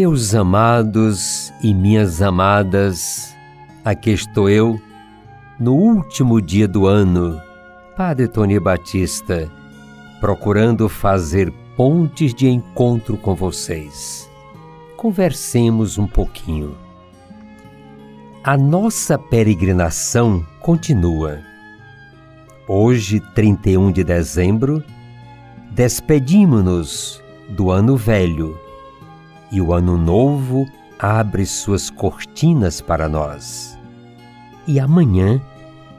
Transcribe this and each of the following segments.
Meus amados e minhas amadas, aqui estou eu, no último dia do ano, Padre Tony Batista, procurando fazer pontes de encontro com vocês. Conversemos um pouquinho. A nossa peregrinação continua. Hoje, 31 de dezembro, despedimos-nos do ano velho e o ano novo abre suas cortinas para nós. E amanhã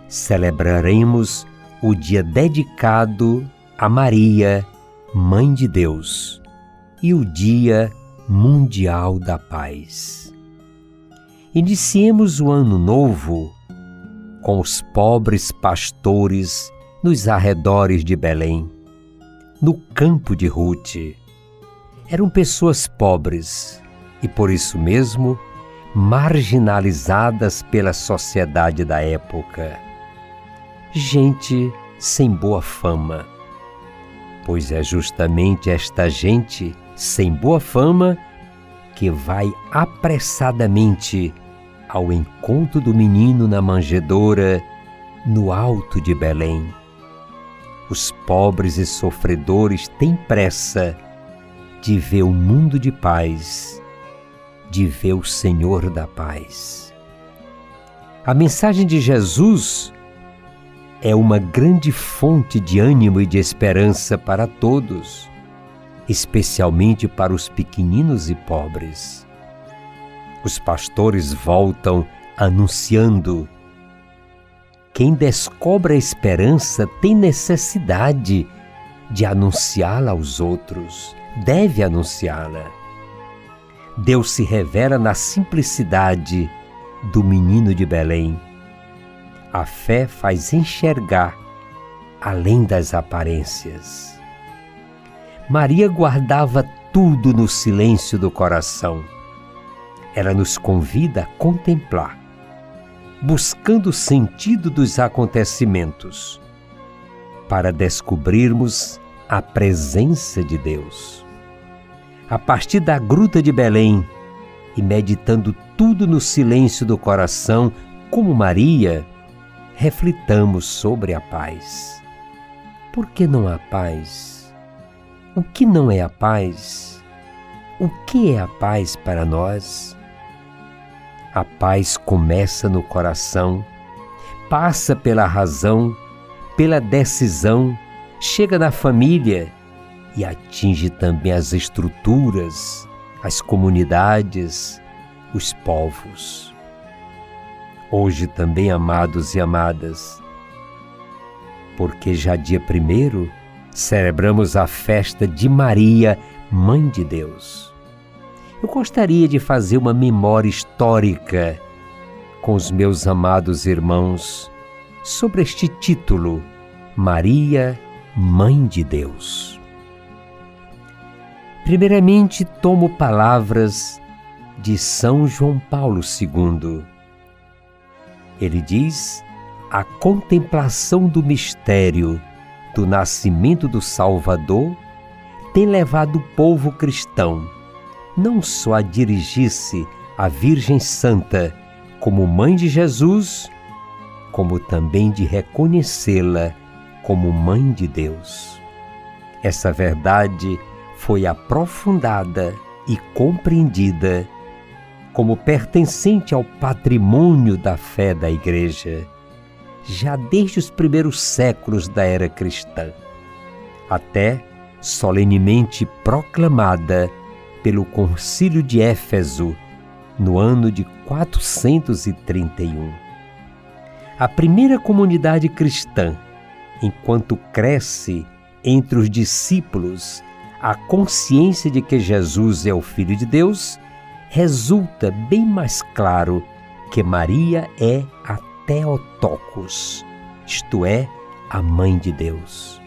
celebraremos o dia dedicado a Maria, Mãe de Deus, e o Dia Mundial da Paz. Iniciemos o ano novo com os pobres pastores nos arredores de Belém, no campo de Ruth eram pessoas pobres e, por isso mesmo, marginalizadas pela sociedade da época. Gente sem boa fama. Pois é justamente esta gente sem boa fama que vai apressadamente ao encontro do menino na manjedoura no alto de Belém. Os pobres e sofredores têm pressa de ver o mundo de paz, de ver o Senhor da paz. A mensagem de Jesus é uma grande fonte de ânimo e de esperança para todos, especialmente para os pequeninos e pobres. Os pastores voltam anunciando. Quem descobre a esperança tem necessidade de anunciá-la aos outros deve anunciá-la. Deus se revela na simplicidade do menino de Belém. A fé faz enxergar além das aparências. Maria guardava tudo no silêncio do coração. Ela nos convida a contemplar, buscando o sentido dos acontecimentos, para descobrirmos a presença de Deus. A partir da gruta de Belém e meditando tudo no silêncio do coração, como Maria, reflitamos sobre a paz. Por que não há paz? O que não é a paz? O que é a paz para nós? A paz começa no coração, passa pela razão, pela decisão, chega na família e atinge também as estruturas, as comunidades, os povos. Hoje também, amados e amadas, porque já dia primeiro celebramos a festa de Maria, Mãe de Deus. Eu gostaria de fazer uma memória histórica com os meus amados irmãos sobre este título, Maria, Mãe de Deus. Primeiramente, tomo palavras de São João Paulo II. Ele diz: a contemplação do mistério do nascimento do Salvador tem levado o povo cristão não só a dirigir-se à Virgem Santa como mãe de Jesus, como também de reconhecê-la como Mãe de Deus. Essa verdade foi aprofundada e compreendida como pertencente ao patrimônio da fé da Igreja, já desde os primeiros séculos da era cristã, até solenemente proclamada pelo Concílio de Éfeso no ano de 431. A primeira comunidade cristã enquanto cresce entre os discípulos a consciência de que Jesus é o Filho de Deus, resulta bem mais claro que Maria é a Theotokos, isto é, a Mãe de Deus.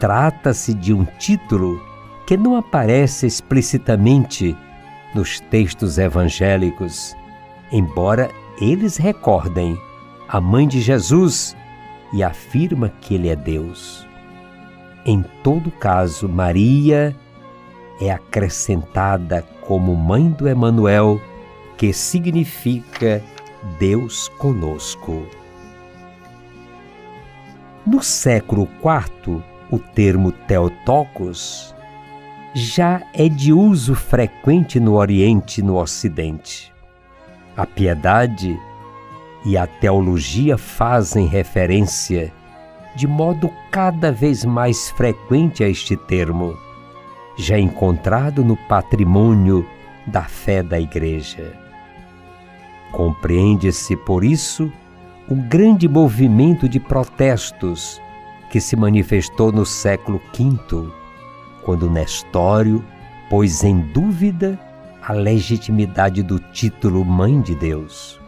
Trata-se de um título que não aparece explicitamente nos textos evangélicos, embora eles recordem a Mãe de Jesus e afirma que ele é Deus. Em todo caso, Maria é acrescentada como mãe do Emanuel, que significa Deus conosco. No século IV, o termo Theotokos já é de uso frequente no Oriente e no Ocidente. A piedade e a teologia fazem referência de modo cada vez mais frequente a este termo, já encontrado no patrimônio da fé da Igreja. Compreende-se, por isso, o grande movimento de protestos que se manifestou no século V, quando Nestório pôs em dúvida a legitimidade do título Mãe de Deus.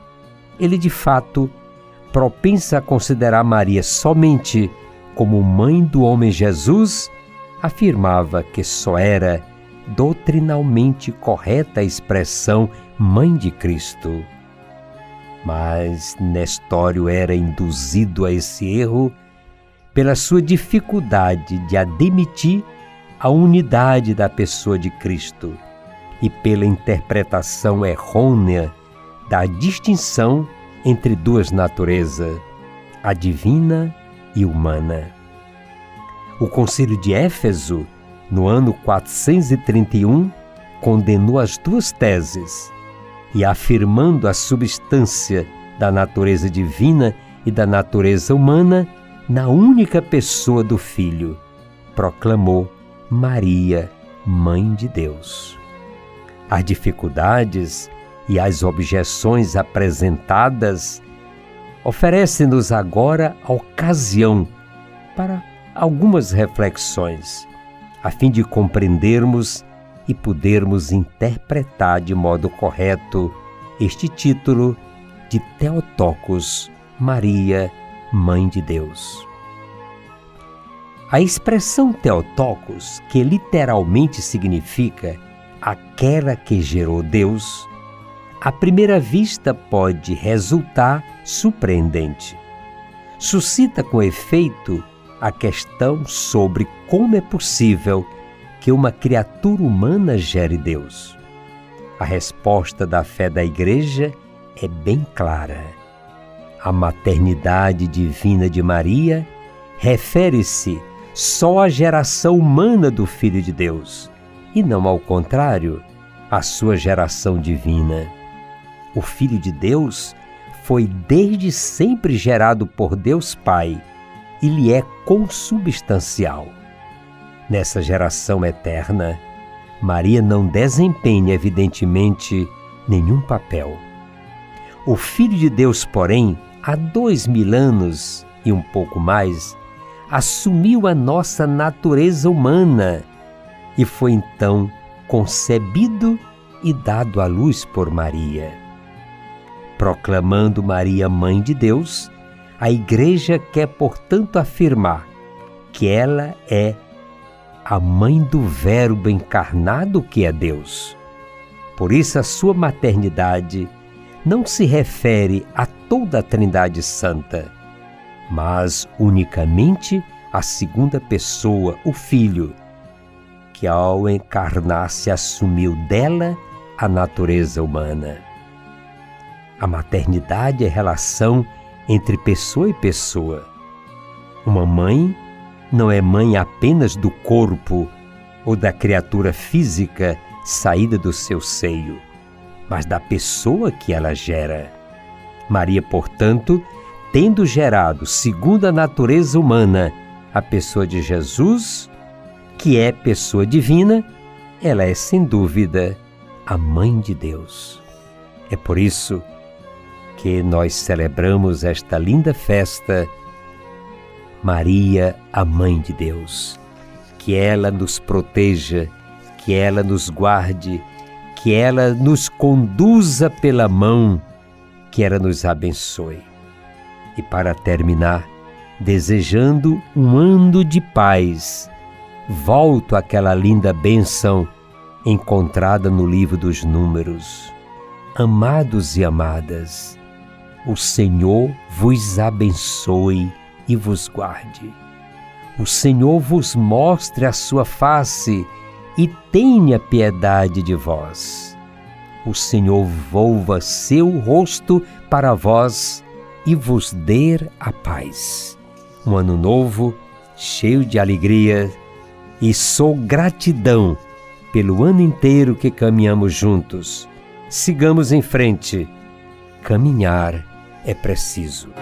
Ele, de fato, propensa a considerar Maria somente como mãe do homem Jesus, afirmava que só era doutrinalmente correta a expressão Mãe de Cristo. Mas Nestório era induzido a esse erro pela sua dificuldade de admitir a unidade da pessoa de Cristo e pela interpretação errônea da distinção entre duas naturezas, a divina e humana. O Concílio de Éfeso, no ano 431, condenou as duas teses e, afirmando a substância da natureza divina e da natureza humana na única pessoa do Filho, proclamou Maria, Mãe de Deus. As dificuldades e as objeções apresentadas oferecem-nos agora a ocasião para algumas reflexões, a fim de compreendermos e podermos interpretar de modo correto este título de Teotocos, Maria, Mãe de Deus. A expressão Teotocos, que literalmente significa aquela que gerou Deus, à primeira vista pode resultar surpreendente. Suscita com efeito a questão sobre como é possível que uma criatura humana gere Deus. A resposta da fé da Igreja é bem clara. A maternidade divina de Maria refere-se só à geração humana do Filho de Deus, e não ao contrário, à sua geração divina o Filho de Deus, foi desde sempre gerado por Deus Pai e lhe é consubstancial. Nessa geração eterna, Maria não desempenha, evidentemente, nenhum papel. O Filho de Deus, porém, há dois mil anos e um pouco mais, assumiu a nossa natureza humana e foi então concebido e dado à luz por Maria proclamando Maria Mãe de Deus, a Igreja quer, portanto, afirmar que ela é a mãe do Verbo encarnado que é Deus. Por isso, a sua maternidade não se refere a toda a Trindade Santa, mas unicamente à segunda pessoa, o Filho, que ao encarnar-se assumiu dela a natureza humana. A maternidade é relação entre pessoa e pessoa. Uma mãe não é mãe apenas do corpo ou da criatura física saída do seu seio, mas da pessoa que ela gera. Maria, portanto, tendo gerado, segundo a natureza humana, a pessoa de Jesus, que é pessoa divina, ela é sem dúvida a mãe de Deus. É por isso que nós celebramos esta linda festa, Maria, a Mãe de Deus. Que ela nos proteja, que ela nos guarde, que ela nos conduza pela mão, que ela nos abençoe. E para terminar, desejando um ano de paz, volto àquela linda bênção encontrada no livro dos Números. Amados e amadas, o Senhor vos abençoe e vos guarde. O Senhor vos mostre a sua face e tenha piedade de vós. O Senhor volva seu rosto para vós e vos dê a paz. Um ano novo, cheio de alegria e sou gratidão pelo ano inteiro que caminhamos juntos. Sigamos em frente. Caminhar é preciso.